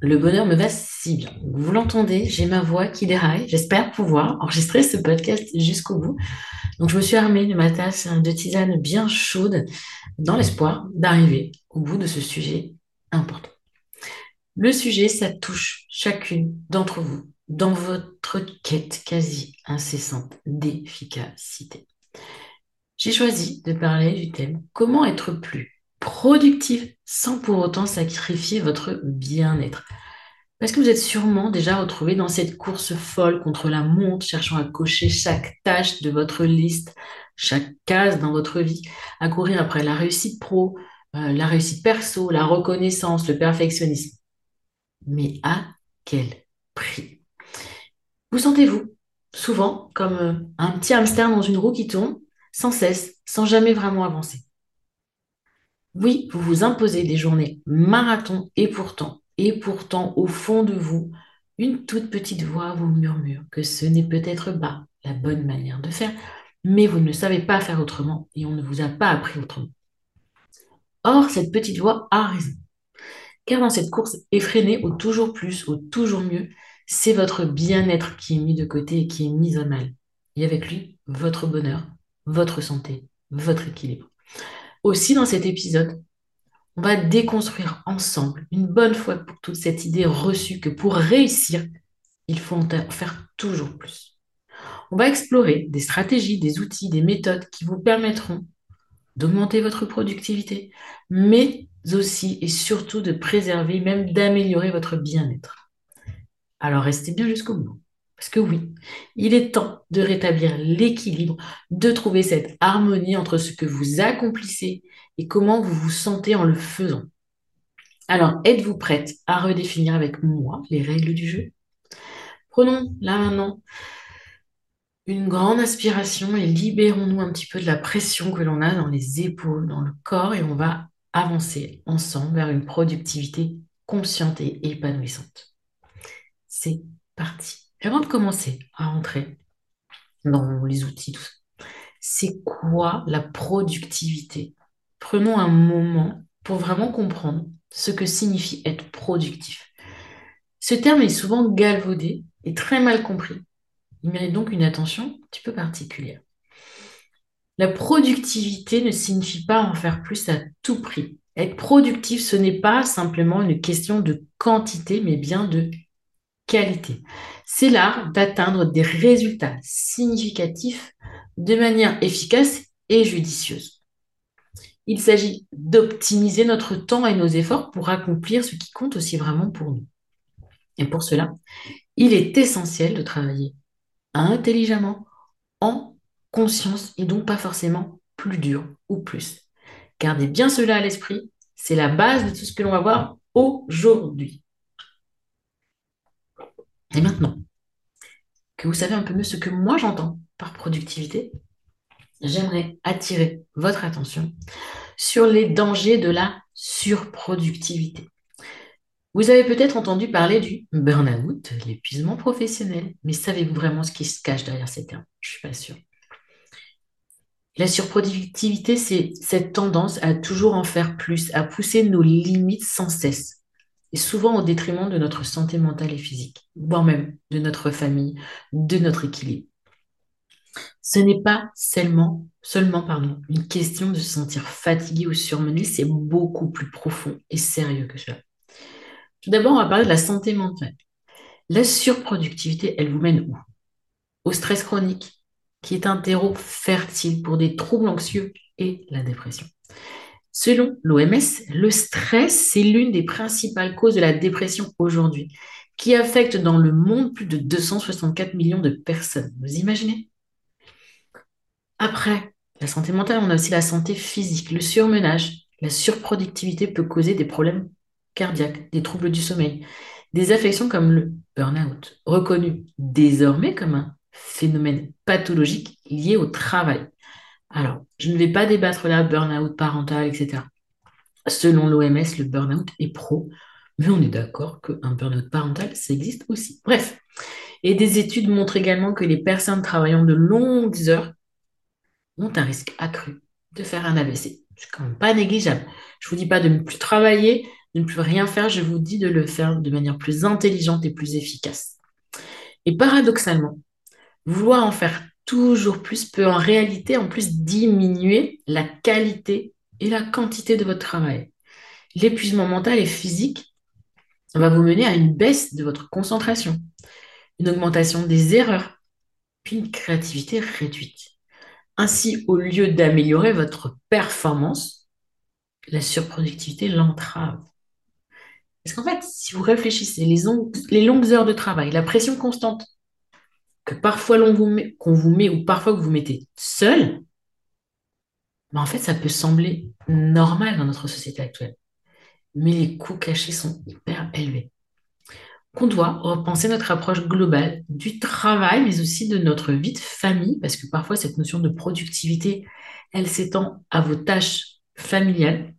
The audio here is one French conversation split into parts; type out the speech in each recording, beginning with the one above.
le bonheur me va si bien. Vous l'entendez, j'ai ma voix qui déraille. J'espère pouvoir enregistrer ce podcast jusqu'au bout. Donc, je me suis armée de ma tasse de tisane bien chaude dans l'espoir d'arriver au bout de ce sujet important. Le sujet, ça touche chacune d'entre vous dans votre quête quasi incessante d'efficacité. J'ai choisi de parler du thème comment être plus productive sans pour autant sacrifier votre bien-être. Parce que vous êtes sûrement déjà retrouvé dans cette course folle contre la montre, cherchant à cocher chaque tâche de votre liste, chaque case dans votre vie, à courir après la réussite pro, euh, la réussite perso, la reconnaissance, le perfectionnisme. Mais à quel prix? Vous sentez-vous souvent comme euh, un petit hamster dans une roue qui tourne sans cesse, sans jamais vraiment avancer? Oui, vous vous imposez des journées marathon et pourtant, et pourtant, au fond de vous, une toute petite voix vous murmure que ce n'est peut-être pas la bonne manière de faire, mais vous ne savez pas faire autrement et on ne vous a pas appris autrement. Or, cette petite voix a raison. Car dans cette course effrénée au toujours plus, au toujours mieux, c'est votre bien-être qui est mis de côté et qui est mis à mal. Et avec lui, votre bonheur, votre santé, votre équilibre. Aussi, dans cet épisode, on va déconstruire ensemble, une bonne fois pour toute cette idée reçue que pour réussir, il faut en faire toujours plus. On va explorer des stratégies, des outils, des méthodes qui vous permettront d'augmenter votre productivité, mais aussi et surtout de préserver, même d'améliorer votre bien-être. Alors restez bien jusqu'au bout. Parce que oui, il est temps de rétablir l'équilibre, de trouver cette harmonie entre ce que vous accomplissez et comment vous vous sentez en le faisant. Alors, êtes-vous prête à redéfinir avec moi les règles du jeu? Prenons là maintenant une grande inspiration et libérons-nous un petit peu de la pression que l'on a dans les épaules, dans le corps et on va avancer ensemble vers une productivité consciente et épanouissante. C'est parti avant de commencer à rentrer dans les outils, c'est quoi la productivité? Prenons un moment pour vraiment comprendre ce que signifie être productif. Ce terme est souvent galvaudé et très mal compris. Il mérite donc une attention un petit peu particulière. La productivité ne signifie pas en faire plus à tout prix. Être productif, ce n'est pas simplement une question de quantité, mais bien de C'est l'art d'atteindre des résultats significatifs de manière efficace et judicieuse. Il s'agit d'optimiser notre temps et nos efforts pour accomplir ce qui compte aussi vraiment pour nous. Et pour cela, il est essentiel de travailler intelligemment, en conscience et donc pas forcément plus dur ou plus. Gardez bien cela à l'esprit, c'est la base de tout ce que l'on va voir aujourd'hui. Et maintenant que vous savez un peu mieux ce que moi j'entends par productivité, j'aimerais attirer votre attention sur les dangers de la surproductivité. Vous avez peut-être entendu parler du burn-out, l'épuisement professionnel, mais savez-vous vraiment ce qui se cache derrière ces termes? Je ne suis pas sûre. La surproductivité, c'est cette tendance à toujours en faire plus, à pousser nos limites sans cesse. Et souvent au détriment de notre santé mentale et physique, voire même de notre famille, de notre équilibre. Ce n'est pas seulement, seulement une question de se sentir fatigué ou surmené, c'est beaucoup plus profond et sérieux que cela. Tout d'abord, on va parler de la santé mentale. La surproductivité, elle vous mène où? Au stress chronique, qui est un terreau fertile pour des troubles anxieux et la dépression. Selon l'OMS, le stress, c'est l'une des principales causes de la dépression aujourd'hui, qui affecte dans le monde plus de 264 millions de personnes. Vous imaginez? Après la santé mentale, on a aussi la santé physique. Le surmenage, la surproductivité peut causer des problèmes cardiaques, des troubles du sommeil, des affections comme le burn-out, reconnu désormais comme un phénomène pathologique lié au travail. Alors, je ne vais pas débattre là burn-out parental, etc. Selon l'OMS, le burn-out est pro, mais on est d'accord qu'un burn-out parental, ça existe aussi. Bref, et des études montrent également que les personnes travaillant de longues heures ont un risque accru de faire un AVC. C'est quand même pas négligeable. Je ne vous dis pas de ne plus travailler, de ne plus rien faire, je vous dis de le faire de manière plus intelligente et plus efficace. Et paradoxalement, vouloir en faire toujours plus peut en réalité en plus diminuer la qualité et la quantité de votre travail. L'épuisement mental et physique va vous mener à une baisse de votre concentration, une augmentation des erreurs, puis une créativité réduite. Ainsi, au lieu d'améliorer votre performance, la surproductivité l'entrave. Parce qu'en fait, si vous réfléchissez, les, les longues heures de travail, la pression constante que parfois l'on vous met, qu'on vous met ou parfois que vous mettez seul, ben en fait, ça peut sembler normal dans notre société actuelle. Mais les coûts cachés sont hyper élevés. Qu'on doit repenser notre approche globale du travail, mais aussi de notre vie de famille, parce que parfois cette notion de productivité, elle s'étend à vos tâches familiales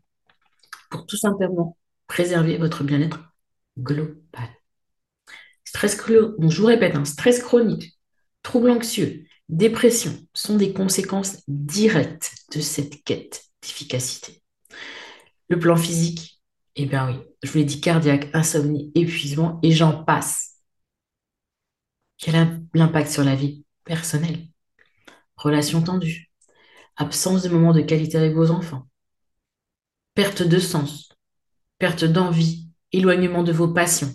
pour tout simplement préserver votre bien-être global. Stress, je vous répète, un hein, stress chronique, Troubles anxieux, dépression sont des conséquences directes de cette quête d'efficacité. Le plan physique, eh bien oui, je vous l'ai dit, cardiaque, insomnie, épuisement, et j'en passe. Quel est l'impact sur la vie personnelle? Relations tendues, absence de moments de qualité avec vos enfants, perte de sens, perte d'envie, éloignement de vos passions.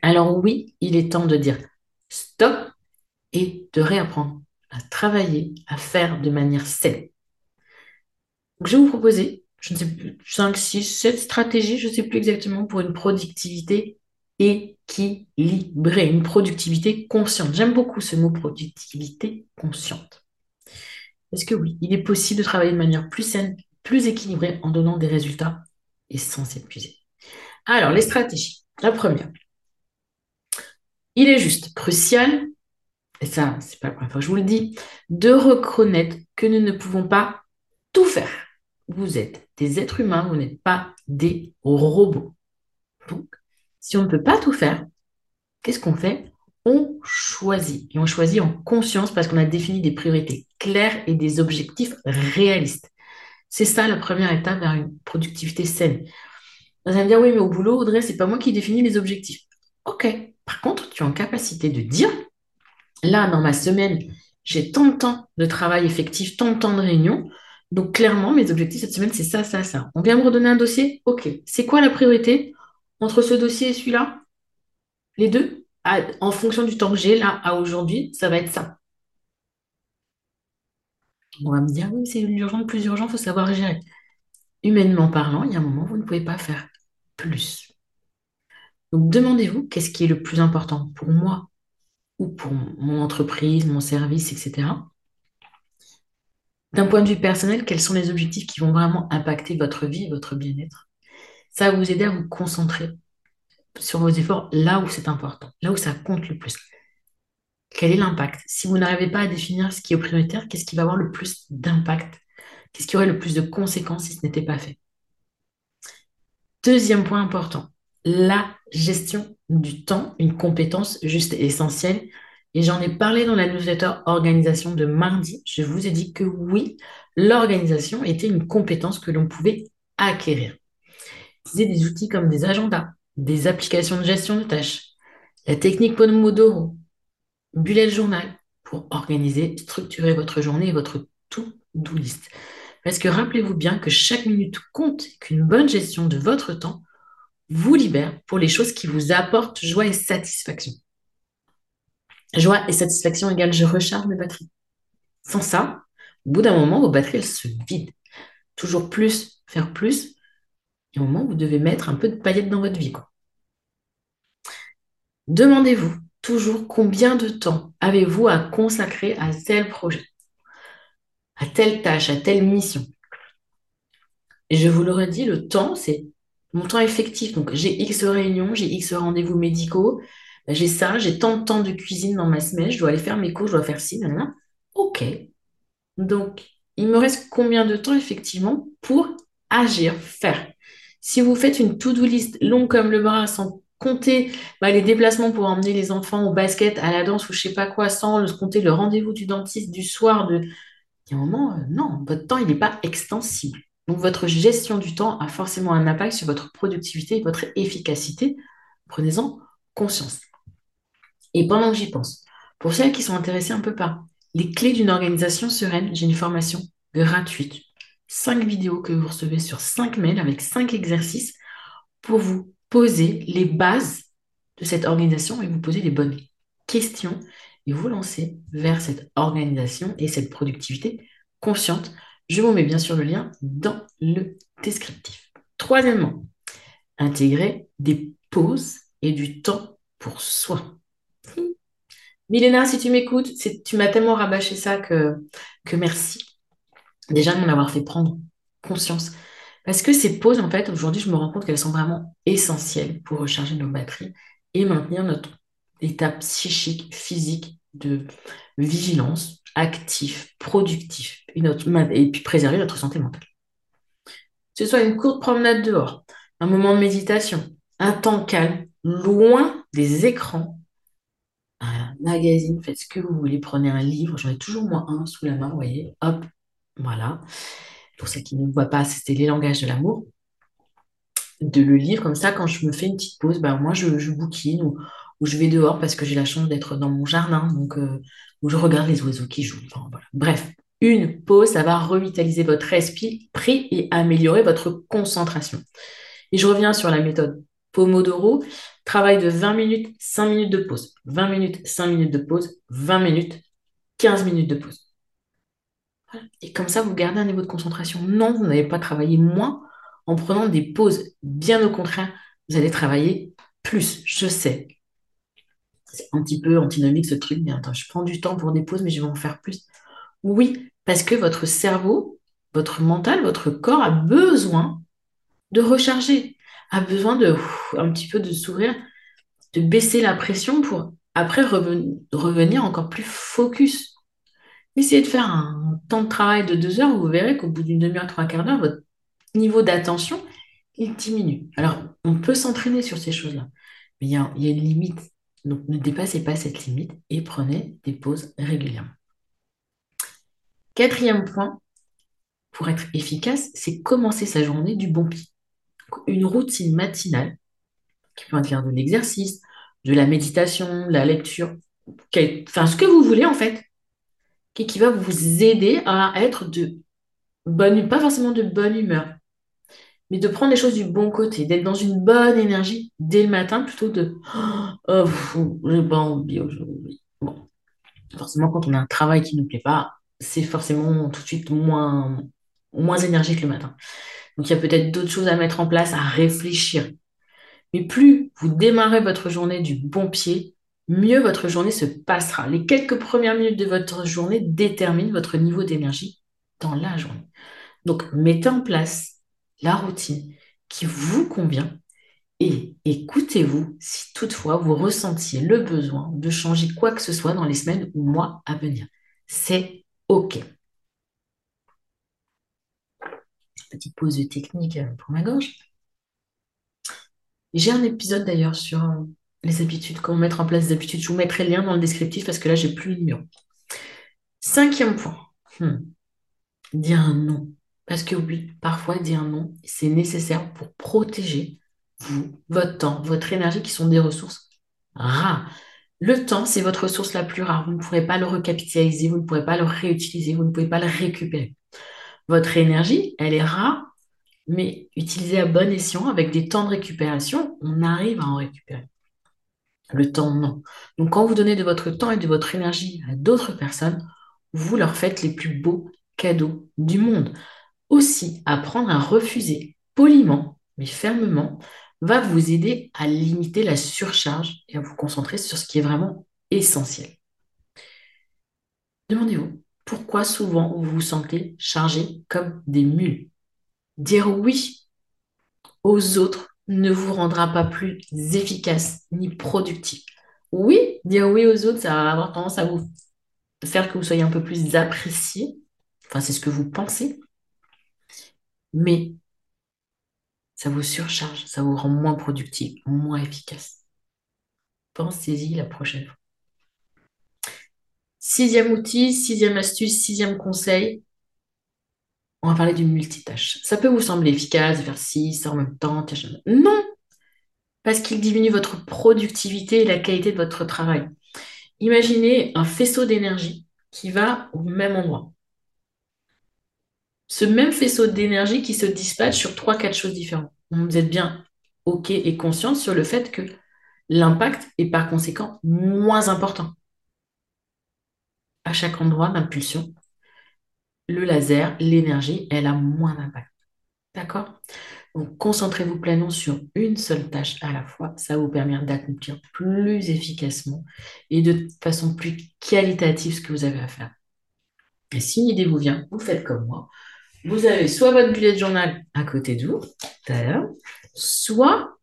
Alors oui, il est temps de dire stop et de réapprendre à travailler, à faire de manière saine. je vais vous proposer, je ne sais plus, 5, 6, 7 stratégies, je ne sais plus exactement, pour une productivité équilibrée, une productivité consciente. J'aime beaucoup ce mot productivité consciente. Parce que oui, il est possible de travailler de manière plus saine, plus équilibrée en donnant des résultats et sans s'épuiser. Alors, les stratégies. La première. Il est juste crucial et ça, c'est pas la première fois que je vous le dis, de reconnaître que nous ne pouvons pas tout faire. Vous êtes des êtres humains, vous n'êtes pas des robots. Donc, si on ne peut pas tout faire, qu'est-ce qu'on fait? On choisit. Et on choisit en conscience parce qu'on a défini des priorités claires et des objectifs réalistes. C'est ça la première étape vers une productivité saine. Vous allez me dire, oui, mais au boulot, Audrey, c'est pas moi qui définis les objectifs. Ok. Par contre, tu es en capacité de dire, Là, dans ma semaine, j'ai tant de temps de travail effectif, tant de temps de réunion. Donc, clairement, mes objectifs cette semaine, c'est ça, ça, ça. On vient me redonner un dossier? Ok. C'est quoi la priorité entre ce dossier et celui-là? Les deux? En fonction du temps que j'ai, là, à aujourd'hui, ça va être ça. On va me dire, oui, c'est urgent, plus urgent, il faut savoir gérer. Humainement parlant, il y a un moment où vous ne pouvez pas faire plus. Donc, demandez-vous qu'est-ce qui est le plus important pour moi ou pour mon entreprise, mon service, etc. D'un point de vue personnel, quels sont les objectifs qui vont vraiment impacter votre vie votre bien-être? Ça va vous aider à vous concentrer sur vos efforts là où c'est important, là où ça compte le plus. Quel est l'impact? Si vous n'arrivez pas à définir ce qui est prioritaire, qu'est-ce qui va avoir le plus d'impact? Qu'est-ce qui aurait le plus de conséquences si ce n'était pas fait? Deuxième point important, la gestion du temps, une compétence juste essentielle. Et j'en ai parlé dans la newsletter organisation de mardi. Je vous ai dit que oui, l'organisation était une compétence que l'on pouvait acquérir. Utiliser des outils comme des agendas, des applications de gestion de tâches, la technique Pomodoro, bullet journal pour organiser, structurer votre journée et votre to-do list. Parce que rappelez-vous bien que chaque minute compte et qu'une bonne gestion de votre temps vous libère pour les choses qui vous apportent joie et satisfaction. Joie et satisfaction égale je recharge mes batteries. Sans ça, au bout d'un moment, vos batteries, elles se vident. Toujours plus, faire plus. Et au moment où vous devez mettre un peu de paillettes dans votre vie. Demandez-vous toujours combien de temps avez-vous à consacrer à tel projet, à telle tâche, à telle mission. Et je vous l'aurais dit, le temps, c'est mon temps effectif. Donc, j'ai X réunions, j'ai X rendez-vous médicaux, j'ai ça, j'ai tant de temps de cuisine dans ma semaine, je dois aller faire mes cours, je dois faire ci, nanana. Ok. Donc, il me reste combien de temps effectivement pour agir, faire? Si vous faites une to-do list longue comme le bras sans compter bah, les déplacements pour emmener les enfants au basket, à la danse ou je sais pas quoi, sans compter le rendez-vous du dentiste du soir, de... il y a un moment, euh, non, votre temps, il n'est pas extensible. Donc, votre gestion du temps a forcément un impact sur votre productivité et votre efficacité. Prenez-en conscience. Et pendant que j'y pense, pour celles qui sont intéressées un peu par les clés d'une organisation sereine, j'ai une formation gratuite. Cinq vidéos que vous recevez sur cinq mails avec cinq exercices pour vous poser les bases de cette organisation et vous poser les bonnes questions et vous lancer vers cette organisation et cette productivité consciente je vous mets bien sûr le lien dans le descriptif. Troisièmement, intégrer des pauses et du temps pour soi. Milena, si tu m'écoutes, tu m'as tellement rabâché ça que, que merci. Déjà de m'en avoir fait prendre conscience. Parce que ces pauses, en fait, aujourd'hui, je me rends compte qu'elles sont vraiment essentielles pour recharger nos batteries et maintenir notre état psychique, physique de vigilance, actif, productif, et puis préserver notre santé mentale. Que ce soit une courte promenade dehors, un moment de méditation, un temps calme, loin des écrans, un magazine, faites ce que vous voulez, prenez un livre, j'en ai toujours moi un sous la main, vous voyez, hop, voilà. Pour ceux qui ne voient pas, c'était les langages de l'amour. De le lire comme ça, quand je me fais une petite pause, ben moi je, je bouquine ou, ou je vais dehors parce que j'ai la chance d'être dans mon jardin, donc euh, où je regarde les oiseaux qui jouent. Bref, une pause, ça va revitaliser votre esprit et améliorer votre concentration. Et je reviens sur la méthode Pomodoro, travail de 20 minutes, 5 minutes de pause. 20 minutes, 5 minutes de pause, 20 minutes, 15 minutes de pause. Et comme ça, vous gardez un niveau de concentration. Non, vous n'allez pas travailler moins en prenant des pauses. Bien au contraire, vous allez travailler plus. Je sais, c'est un petit peu antinomique ce truc, mais attends, je prends du temps pour des pauses, mais je vais en faire plus. Oui, parce que votre cerveau, votre mental, votre corps a besoin de recharger, a besoin de un petit peu de s'ouvrir, de baisser la pression pour après revenir encore plus focus. Essayez de faire un temps de travail de deux heures, vous verrez qu'au bout d'une demi-heure, trois quarts d'heure, votre niveau d'attention, il diminue. Alors, on peut s'entraîner sur ces choses-là, mais il y a une limite. Donc ne dépassez pas cette limite et prenez des pauses régulièrement. Quatrième point, pour être efficace, c'est commencer sa journée du bon pied. Une routine matinale qui peut inclure de l'exercice, de la méditation, de la lecture, enfin ce que vous voulez en fait, qui va vous aider à être de bonne, pas forcément de bonne humeur, mais de prendre les choses du bon côté, d'être dans une bonne énergie dès le matin plutôt de oh, j'ai pas envie aujourd'hui. Bon, forcément, quand on a un travail qui ne nous plaît pas, c'est forcément tout de suite moins, moins énergique le matin. Donc, il y a peut-être d'autres choses à mettre en place, à réfléchir. Mais plus vous démarrez votre journée du bon pied, mieux votre journée se passera. Les quelques premières minutes de votre journée déterminent votre niveau d'énergie dans la journée. Donc, mettez en place la routine qui vous convient et écoutez-vous si toutefois vous ressentiez le besoin de changer quoi que ce soit dans les semaines ou mois à venir. C'est OK. Petite pause technique pour ma gorge. J'ai un épisode d'ailleurs sur euh, les habitudes, comment mettre en place des habitudes. Je vous mettrai le lien dans le descriptif parce que là, j'ai plus le numéro. Cinquième point. Hmm. Un non. Parce que oui, parfois dire non, c'est nécessaire pour protéger vous, votre temps, votre énergie qui sont des ressources rares. Le temps, c'est votre ressource la plus rare. Vous ne pourrez pas le recapitaliser, vous ne pourrez pas le réutiliser, vous ne pouvez pas le récupérer. Votre énergie, elle est rare, mais utilisée à bon escient avec des temps de récupération, on arrive à en récupérer. Le temps, non. Donc, quand vous donnez de votre temps et de votre énergie à d'autres personnes, vous leur faites les plus beaux cadeaux du monde. Aussi, apprendre à refuser poliment, mais fermement, va vous aider à limiter la surcharge et à vous concentrer sur ce qui est vraiment essentiel. Demandez-vous, pourquoi souvent vous vous sentez chargé comme des mules Dire oui aux autres ne vous rendra pas plus efficace ni productif. Oui, dire oui aux autres, ça va avoir tendance à vous faire que vous soyez un peu plus apprécié. Enfin, c'est ce que vous pensez. Mais ça vous surcharge, ça vous rend moins productif, moins efficace. Pensez-y la prochaine fois. Sixième outil, sixième astuce, sixième conseil, on va parler d'une multitâche. Ça peut vous sembler efficace faire six en même temps. Non, parce qu'il diminue votre productivité et la qualité de votre travail. Imaginez un faisceau d'énergie qui va au même endroit ce même faisceau d'énergie qui se dispatche sur trois, quatre choses différentes. Vous êtes bien OK et consciente sur le fait que l'impact est par conséquent moins important. À chaque endroit d'impulsion, le laser, l'énergie, elle a moins d'impact. D'accord? Donc, concentrez-vous pleinement sur une seule tâche à la fois. Ça vous permet d'accomplir plus efficacement et de façon plus qualitative ce que vous avez à faire. Et si une idée vous vient, vous faites comme moi vous avez soit votre bullet journal à côté de vous, soit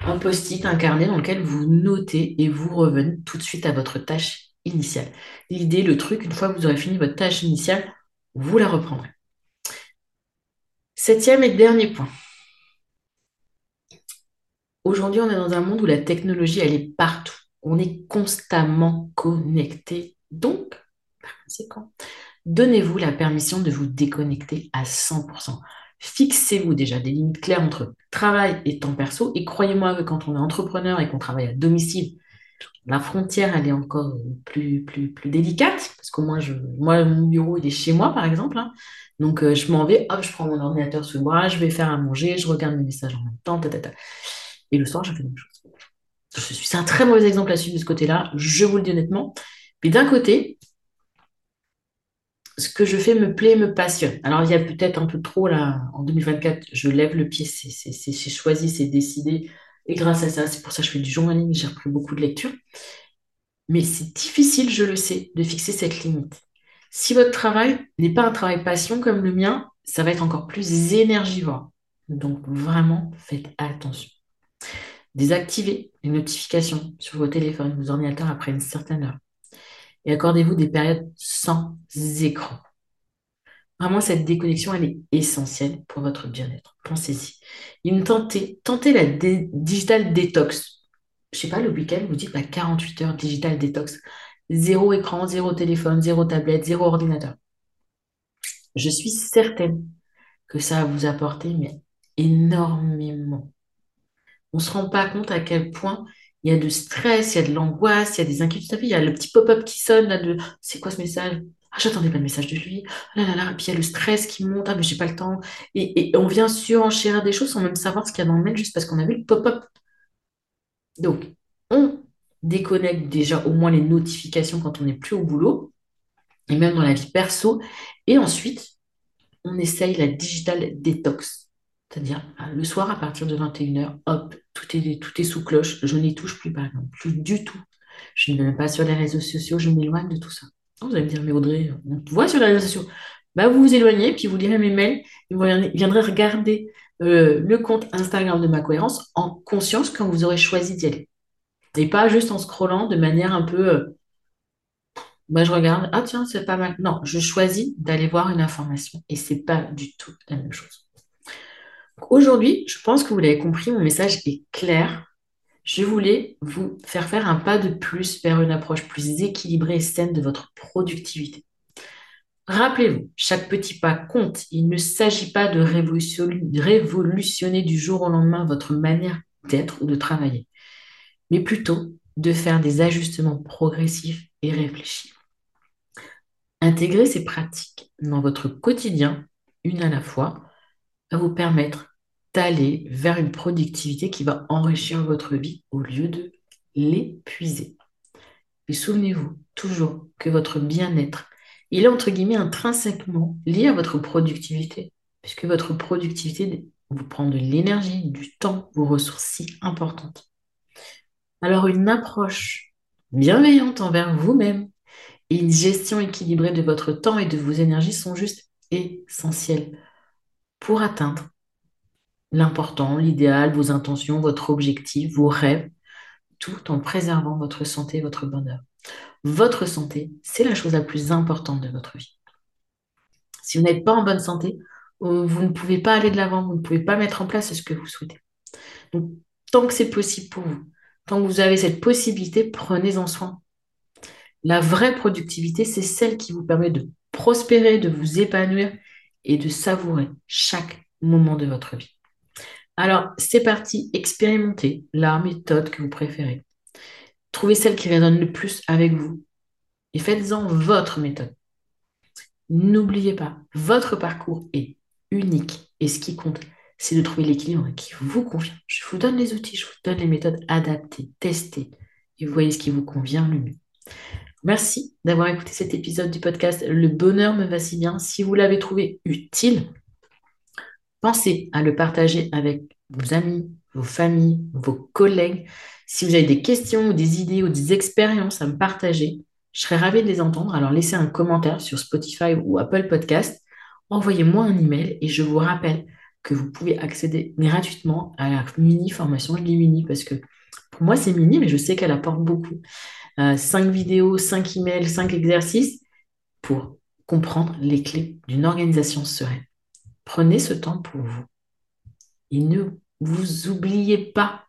un post-it incarné dans lequel vous notez et vous revenez tout de suite à votre tâche initiale. L'idée, le truc, une fois que vous aurez fini votre tâche initiale, vous la reprendrez. Septième et dernier point. Aujourd'hui, on est dans un monde où la technologie, elle est partout. On est constamment connecté. Donc, par conséquent, Donnez-vous la permission de vous déconnecter à 100%. Fixez-vous déjà des limites claires entre travail et temps perso. Et croyez-moi que quand on est entrepreneur et qu'on travaille à domicile, la frontière, elle est encore plus, plus, plus délicate. Parce qu'au moins, je, moi, mon bureau, il est chez moi, par exemple. Hein. Donc, euh, je m'en vais, hop, je prends mon ordinateur sous le bras, je vais faire à manger, je regarde mes messages en même temps, Et le soir, je fais la même chose. C'est un très mauvais exemple là-dessus de ce côté-là, je vous le dis honnêtement. Mais d'un côté, ce que je fais me plaît, me passionne. Alors, il y a peut-être un peu trop là, en 2024, je lève le pied, c'est choisi, c'est décidé. Et grâce à ça, c'est pour ça que je fais du journaling, j'ai repris beaucoup de lectures. Mais c'est difficile, je le sais, de fixer cette limite. Si votre travail n'est pas un travail passion comme le mien, ça va être encore plus énergivore. Donc, vraiment, faites attention. Désactivez les notifications sur vos téléphones, vos ordinateurs après une certaine heure et accordez-vous des périodes sans écran. Vraiment, cette déconnexion, elle est essentielle pour votre bien-être. Pensez-y. Tentez, tentez la digital détox. Je sais pas, le week-end, vous dites bah, 48 heures digital détox. Zéro écran, zéro téléphone, zéro tablette, zéro ordinateur. Je suis certaine que ça va vous apporter mais énormément. On ne se rend pas compte à quel point il y a de stress, il y a de l'angoisse, il y a des inquiétudes. Il y a le petit pop-up qui sonne là de c'est quoi ce message? Ah, j'attendais pas de message de lui. Ah là là là. Puis il y a le stress qui monte. Ah, mais j'ai pas le temps. Et, on vient surenchérir des choses sans même savoir ce qu'il y a dans le mail juste parce qu'on a vu le pop-up. Donc, on déconnecte déjà au moins les notifications quand on n'est plus au boulot et même dans la vie perso. Et ensuite, on essaye la digital détox. C'est-à-dire, bah, le soir, à partir de 21h, hop, tout est, tout est sous cloche. Je n'y touche plus, par exemple. Plus du tout. Je ne vais même pas sur les réseaux sociaux, je m'éloigne de tout ça. Oh, vous allez me dire, mais Audrey, on te voit sur les réseaux sociaux. Bah, vous vous éloignez, puis vous lirez mes mails, et vous viendrez regarder euh, le compte Instagram de ma cohérence en conscience quand vous aurez choisi d'y aller. Et pas juste en scrollant de manière un peu. Euh, bah, je regarde, ah tiens, c'est pas mal. Non, je choisis d'aller voir une information et c'est pas du tout la même chose. Aujourd'hui, je pense que vous l'avez compris, mon message est clair. Je voulais vous faire faire un pas de plus vers une approche plus équilibrée et saine de votre productivité. Rappelez-vous, chaque petit pas compte. Il ne s'agit pas de révolutionner du jour au lendemain votre manière d'être ou de travailler, mais plutôt de faire des ajustements progressifs et réfléchis. Intégrer ces pratiques dans votre quotidien, une à la fois, va vous permettre d'aller vers une productivité qui va enrichir votre vie au lieu de l'épuiser. Et souvenez-vous toujours que votre bien-être, il est entre guillemets intrinsèquement lié à votre productivité, puisque votre productivité vous prend de l'énergie, du temps, vos ressources si importantes. Alors une approche bienveillante envers vous-même et une gestion équilibrée de votre temps et de vos énergies sont juste essentielles pour atteindre l'important, l'idéal, vos intentions, votre objectif, vos rêves, tout en préservant votre santé votre bonheur. Votre santé, c'est la chose la plus importante de votre vie. Si vous n'êtes pas en bonne santé, euh, vous ne pouvez pas aller de l'avant, vous ne pouvez pas mettre en place ce que vous souhaitez. Donc, tant que c'est possible pour vous, tant que vous avez cette possibilité, prenez-en soin. La vraie productivité, c'est celle qui vous permet de prospérer, de vous épanouir et de savourer chaque moment de votre vie. Alors, c'est parti, expérimentez la méthode que vous préférez. Trouvez celle qui résonne le plus avec vous et faites-en votre méthode. N'oubliez pas, votre parcours est unique et ce qui compte, c'est de trouver l'équilibre qui vous convient. Je vous donne les outils, je vous donne les méthodes adaptées, testées et vous voyez ce qui vous convient le mieux. Merci d'avoir écouté cet épisode du podcast Le bonheur me va si bien. Si vous l'avez trouvé utile, Pensez à le partager avec vos amis, vos familles, vos collègues. Si vous avez des questions ou des idées ou des expériences à me partager, je serais ravie de les entendre. Alors laissez un commentaire sur Spotify ou Apple Podcast. Envoyez-moi un email et je vous rappelle que vous pouvez accéder gratuitement à la mini formation. Je dis mini parce que pour moi c'est mini, mais je sais qu'elle apporte beaucoup. Euh, cinq vidéos, cinq emails, cinq exercices pour comprendre les clés d'une organisation sereine. Prenez ce temps pour vous. Et ne vous oubliez pas.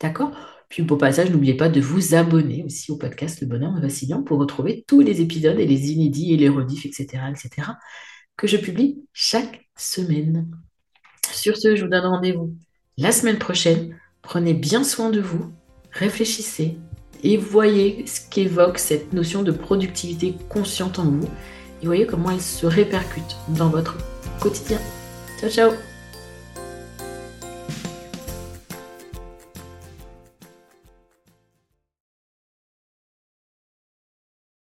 D'accord? Puis au passage, n'oubliez pas de vous abonner aussi au podcast Le Bonheur Vacillant pour retrouver tous les épisodes et les inédits et les rediffs, etc., etc., que je publie chaque semaine. Sur ce, je vous donne rendez-vous la semaine prochaine. Prenez bien soin de vous, réfléchissez et voyez ce qu'évoque cette notion de productivité consciente en vous et voyez comment elle se répercute dans votre quotidien. Ciao, ciao